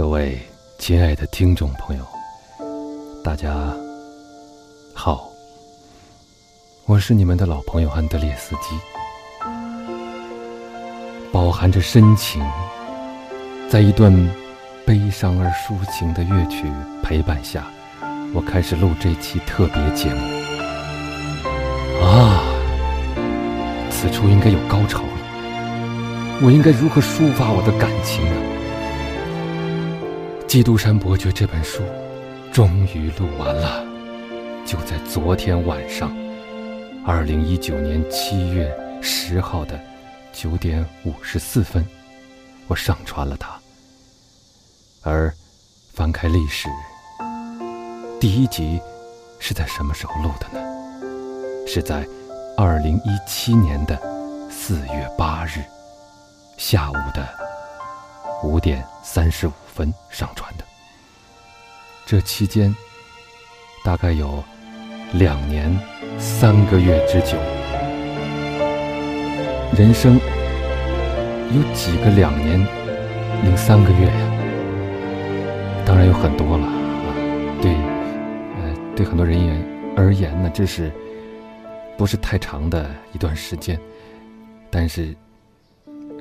各位亲爱的听众朋友，大家好，我是你们的老朋友安德烈斯基。饱含着深情，在一段悲伤而抒情的乐曲陪伴下，我开始录这期特别节目。啊，此处应该有高潮了，我应该如何抒发我的感情呢？《基督山伯爵》这本书终于录完了，就在昨天晚上，二零一九年七月十号的九点五十四分，我上传了它。而翻开历史，第一集是在什么时候录的呢？是在二零一七年的四月八日下午的五点三十五。分上传的，这期间大概有两年三个月之久。人生有几个两年零三个月呀？当然有很多了啊！对，呃，对很多人员而言呢，这是不是太长的一段时间？但是，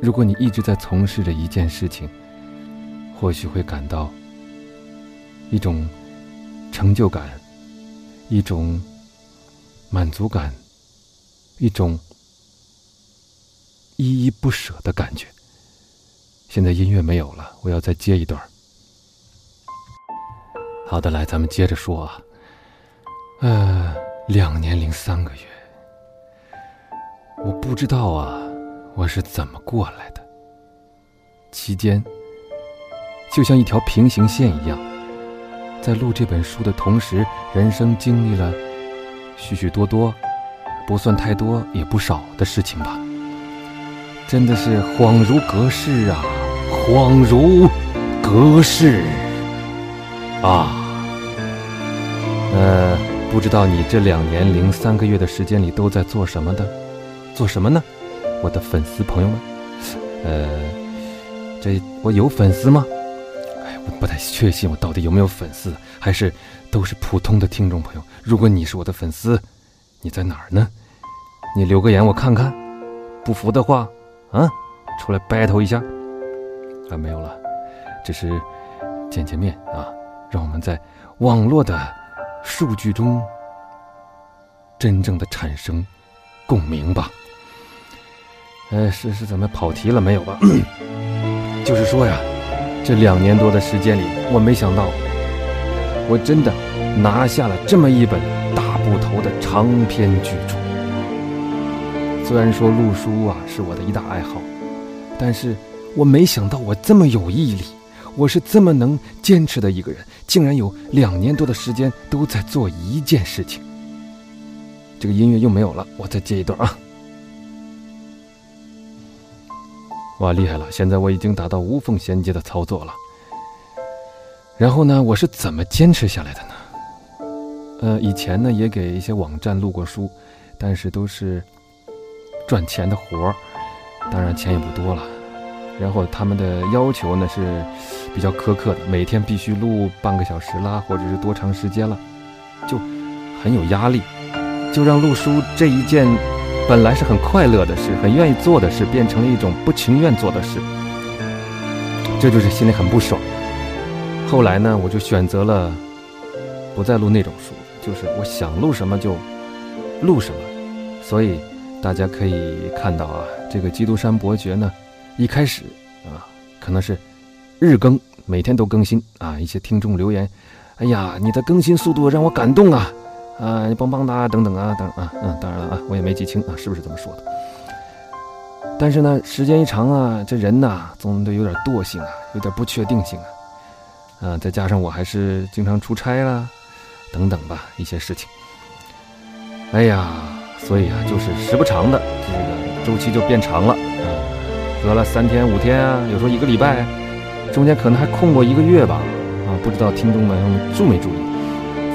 如果你一直在从事着一件事情，或许会感到一种成就感，一种满足感，一种依依不舍的感觉。现在音乐没有了，我要再接一段。好的，来，咱们接着说啊。呃，两年零三个月，我不知道啊，我是怎么过来的。期间。就像一条平行线一样，在录这本书的同时，人生经历了许许多多，不算太多也不少的事情吧。真的是恍如隔世啊，恍如隔世啊。呃，不知道你这两年零三个月的时间里都在做什么的？做什么呢？我的粉丝朋友们，呃，这我有粉丝吗？哎，我不太确信我到底有没有粉丝，还是都是普通的听众朋友。如果你是我的粉丝，你在哪儿呢？你留个言我看看。不服的话，啊，出来 battle 一下。啊，没有了，只是见见面啊，让我们在网络的数据中真正的产生共鸣吧。呃，是是怎么跑题了没有吧？就是说呀。这两年多的时间里，我没想到，我真的拿下了这么一本大部头的长篇巨著。虽然说录书啊是我的一大爱好，但是我没想到我这么有毅力，我是这么能坚持的一个人，竟然有两年多的时间都在做一件事情。这个音乐又没有了，我再接一段啊。哇，厉害了！现在我已经达到无缝衔接的操作了。然后呢，我是怎么坚持下来的呢？呃，以前呢也给一些网站录过书，但是都是赚钱的活儿，当然钱也不多了。然后他们的要求呢是比较苛刻的，每天必须录半个小时啦，或者是多长时间了，就很有压力，就让录书这一件。本来是很快乐的事，很愿意做的事，变成了一种不情愿做的事，这就是心里很不爽。后来呢，我就选择了不再录那种书，就是我想录什么就录什么。所以大家可以看到啊，这个《基督山伯爵》呢，一开始啊，可能是日更，每天都更新啊。一些听众留言：“哎呀，你的更新速度让我感动啊！”啊，你棒棒哒等等啊，等啊，嗯，当然了啊，我也没记清啊，是不是这么说的？但是呢，时间一长啊，这人呐，总得有点惰性啊，有点不确定性啊，啊，再加上我还是经常出差啦，等等吧，一些事情。哎呀，所以啊，就是时不常的这个周期就变长了啊，隔了三天五天啊，有时候一个礼拜，中间可能还空过一个月吧，啊，不知道听众们注没注意？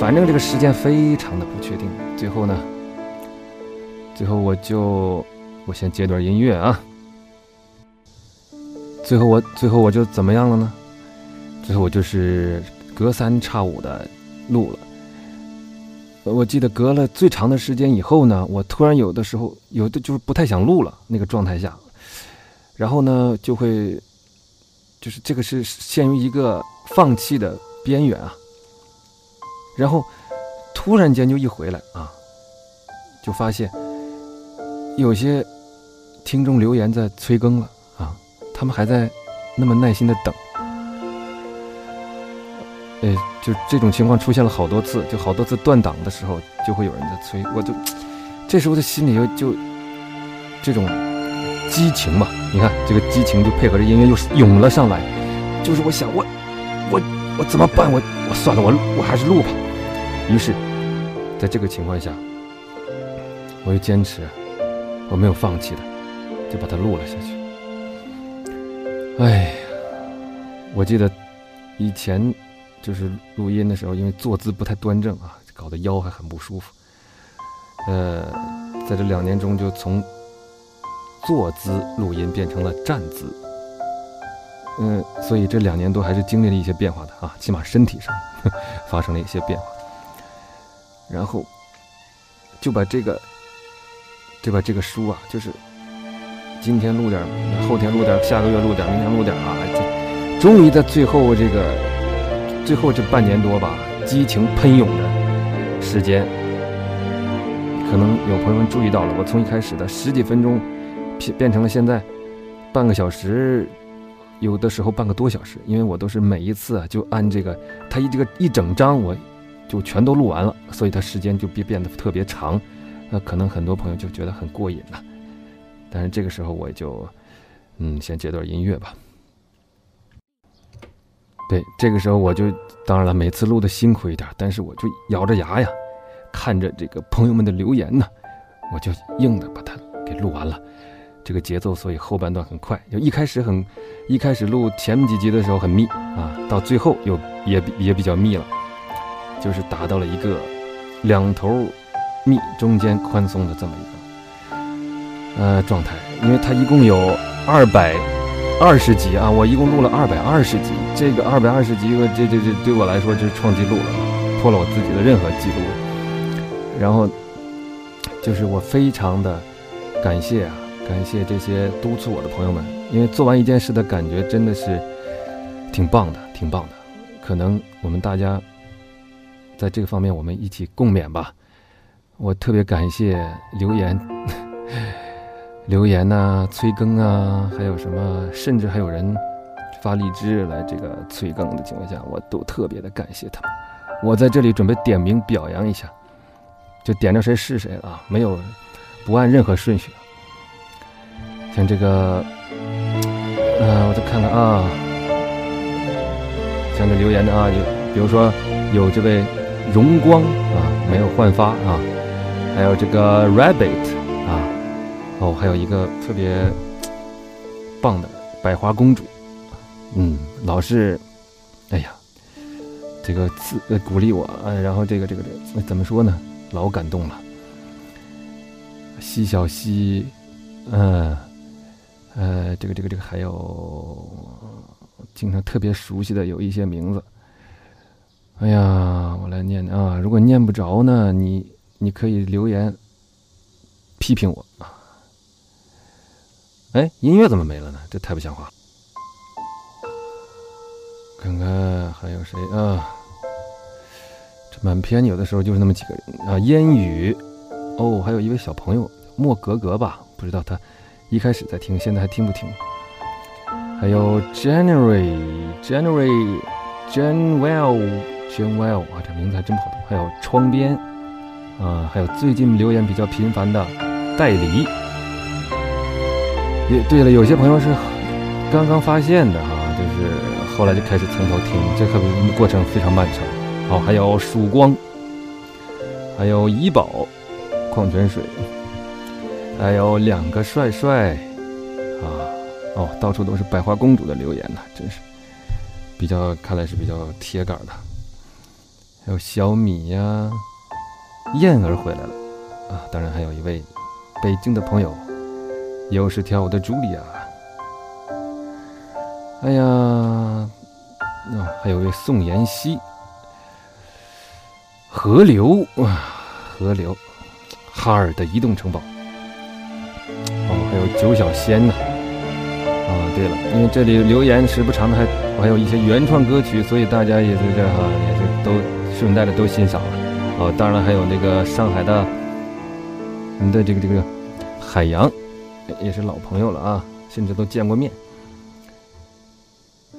反正这个时间非常的不确定，最后呢，最后我就我先接段音乐啊。最后我最后我就怎么样了呢？最后我就是隔三差五的录了。我记得隔了最长的时间以后呢，我突然有的时候有的就是不太想录了那个状态下，然后呢就会，就是这个是陷于一个放弃的边缘啊。然后突然间就一回来啊，就发现有些听众留言在催更了啊，他们还在那么耐心的等。呃，就这种情况出现了好多次，就好多次断档的时候，就会有人在催，我就这时候的心里就就这种激情嘛，你看这个激情就配合着音乐又涌了上来，就是我想我我我怎么办？我我算了，我我还是录吧。于是，在这个情况下，我又坚持，我没有放弃的，就把它录了下去。哎呀，我记得以前。就是录音的时候，因为坐姿不太端正啊，搞得腰还很不舒服。呃，在这两年中，就从坐姿录音变成了站姿。嗯，所以这两年多还是经历了一些变化的啊，起码身体上 发生了一些变化。然后就把这个，就把这个书啊，就是今天录点，后天录点，下个月录点，明天录点啊，终于在最后这个。最后这半年多吧，激情喷涌的时间，可能有朋友们注意到了，我从一开始的十几分钟，变变成了现在半个小时，有的时候半个多小时，因为我都是每一次啊就按这个，它一这个一整章我就全都录完了，所以它时间就变变得特别长，那可能很多朋友就觉得很过瘾了，但是这个时候我就嗯先接段音乐吧。对，这个时候我就当然了，每次录的辛苦一点，但是我就咬着牙呀，看着这个朋友们的留言呢，我就硬的把它给录完了。这个节奏，所以后半段很快。就一开始很，一开始录前几集的时候很密啊，到最后又也也比较密了，就是达到了一个两头密中间宽松的这么一个呃状态。因为它一共有二百。二十集啊！我一共录了二百二十集，这个二百二十集，这这这对我来说就是创纪录了，破了我自己的任何记录。然后就是我非常的感谢啊，感谢这些督促我的朋友们，因为做完一件事的感觉真的是挺棒的，挺棒的。可能我们大家在这个方面，我们一起共勉吧。我特别感谢留言。留言呐，催更啊，还有什么，甚至还有人发荔枝来这个催更的情况下，我都特别的感谢他们。我在这里准备点名表扬一下，就点着谁是谁啊，没有不按任何顺序。像这个，呃，我再看看啊，像这留言的啊，有比如说有这位荣光啊，没有焕发啊，还有这个 rabbit 啊。哦，还有一个特别棒的百花公主，嗯，老是，哎呀，这个自鼓励我，呃，然后这个这个这个怎么说呢？老感动了。西小西，嗯，呃，这个这个这个还有经常特别熟悉的有一些名字。哎呀，我来念啊，如果念不着呢，你你可以留言批评我啊。哎，音乐怎么没了呢？这太不像话！看看还有谁啊？这满篇有的时候就是那么几个人啊。烟雨，哦，还有一位小朋友莫格格吧？不知道他一开始在听，现在还听不听？还有 January January January 轩 well 啊，这名字还真不好听。还有窗边啊，还有最近留言比较频繁的代理。也对了，有些朋友是刚刚发现的哈，就是后来就开始从头听，这可过程非常漫长。好，还有曙光，还有怡宝矿泉水，还有两个帅帅啊，哦，到处都是百花公主的留言呢，真是比较看来是比较铁杆的。还有小米呀，燕儿回来了啊，当然还有一位北京的朋友。又是跳舞的朱莉亚。哎呀，啊，还有位宋妍希，河流啊，河流，哈尔的移动城堡，哦，还有九小仙呢，啊，对了，因为这里留言时不常的还还有一些原创歌曲，所以大家也在这哈，也是都顺带的都欣赏了，哦，当然了，还有那个上海的，你的这个这个海洋，也是老朋友了啊，甚至都见过面。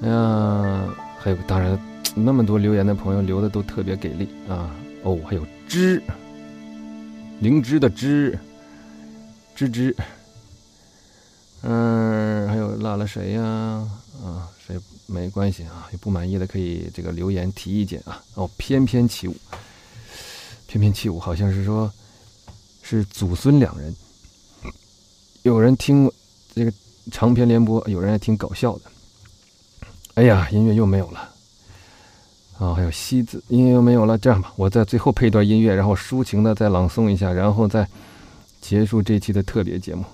哎呀，还有当然，那么多留言的朋友留的都特别给力啊！哦，还有芝，灵芝的芝，芝芝，嗯，落了谁呀？啊，谁没关系啊？有不满意的可以这个留言提意见啊！哦，翩翩起舞，翩翩起舞，好像是说，是祖孙两人。有人听这个长篇连播，有人还听搞笑的。哎呀，音乐又没有了，啊，还有西子，音乐又没有了。这样吧，我在最后配一段音乐，然后抒情的再朗诵一下，然后再结束这期的特别节目。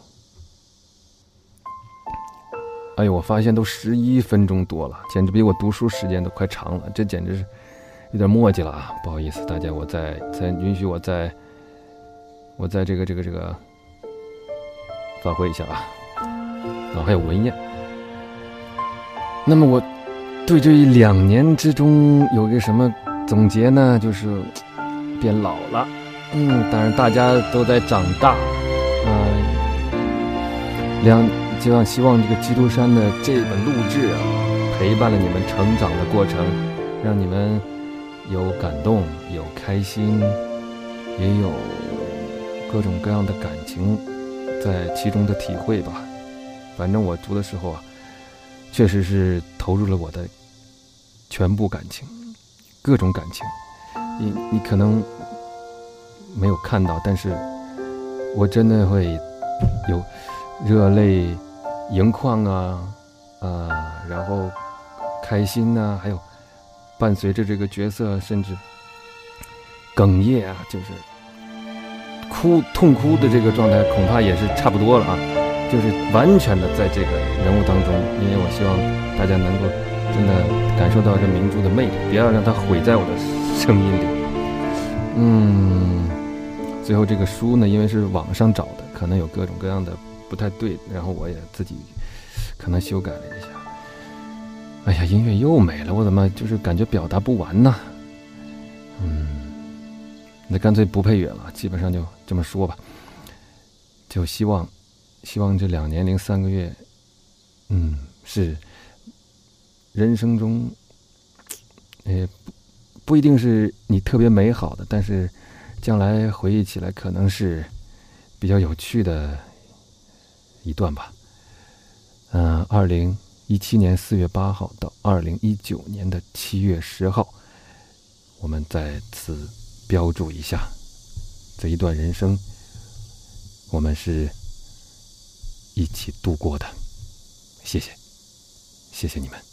哎呦，我发现都十一分钟多了，简直比我读书时间都快长了，这简直是有点墨迹了啊！不好意思，大家，我再再允许我再我再这个这个这个发挥一下啊，然后还有文彦。那么我对这一两年之中有个什么总结呢？就是变老了，嗯，当然大家都在长大，嗯，两希望希望这个《基督山》的这本录制啊，陪伴了你们成长的过程，让你们有感动，有开心，也有各种各样的感情在其中的体会吧。反正我读的时候啊。确实是投入了我的全部感情，各种感情。你你可能没有看到，但是我真的会有热泪盈眶啊啊，然后开心呐，还有伴随着这个角色，甚至哽咽啊，就是哭痛哭的这个状态，恐怕也是差不多了啊。就是完全的在这个人物当中，因为我希望大家能够真的感受到这明珠的魅力，不要让它毁在我的声音里。嗯，最后这个书呢，因为是网上找的，可能有各种各样的不太对，然后我也自己可能修改了一下。哎呀，音乐又没了，我怎么就是感觉表达不完呢？嗯，那干脆不配乐了，基本上就这么说吧，就希望。希望这两年零三个月，嗯，是人生中，呃，不不一定是你特别美好的，但是将来回忆起来可能是比较有趣的一段吧。嗯，二零一七年四月八号到二零一九年的七月十号，我们在此标注一下这一段人生，我们是。一起度过的，谢谢，谢谢你们。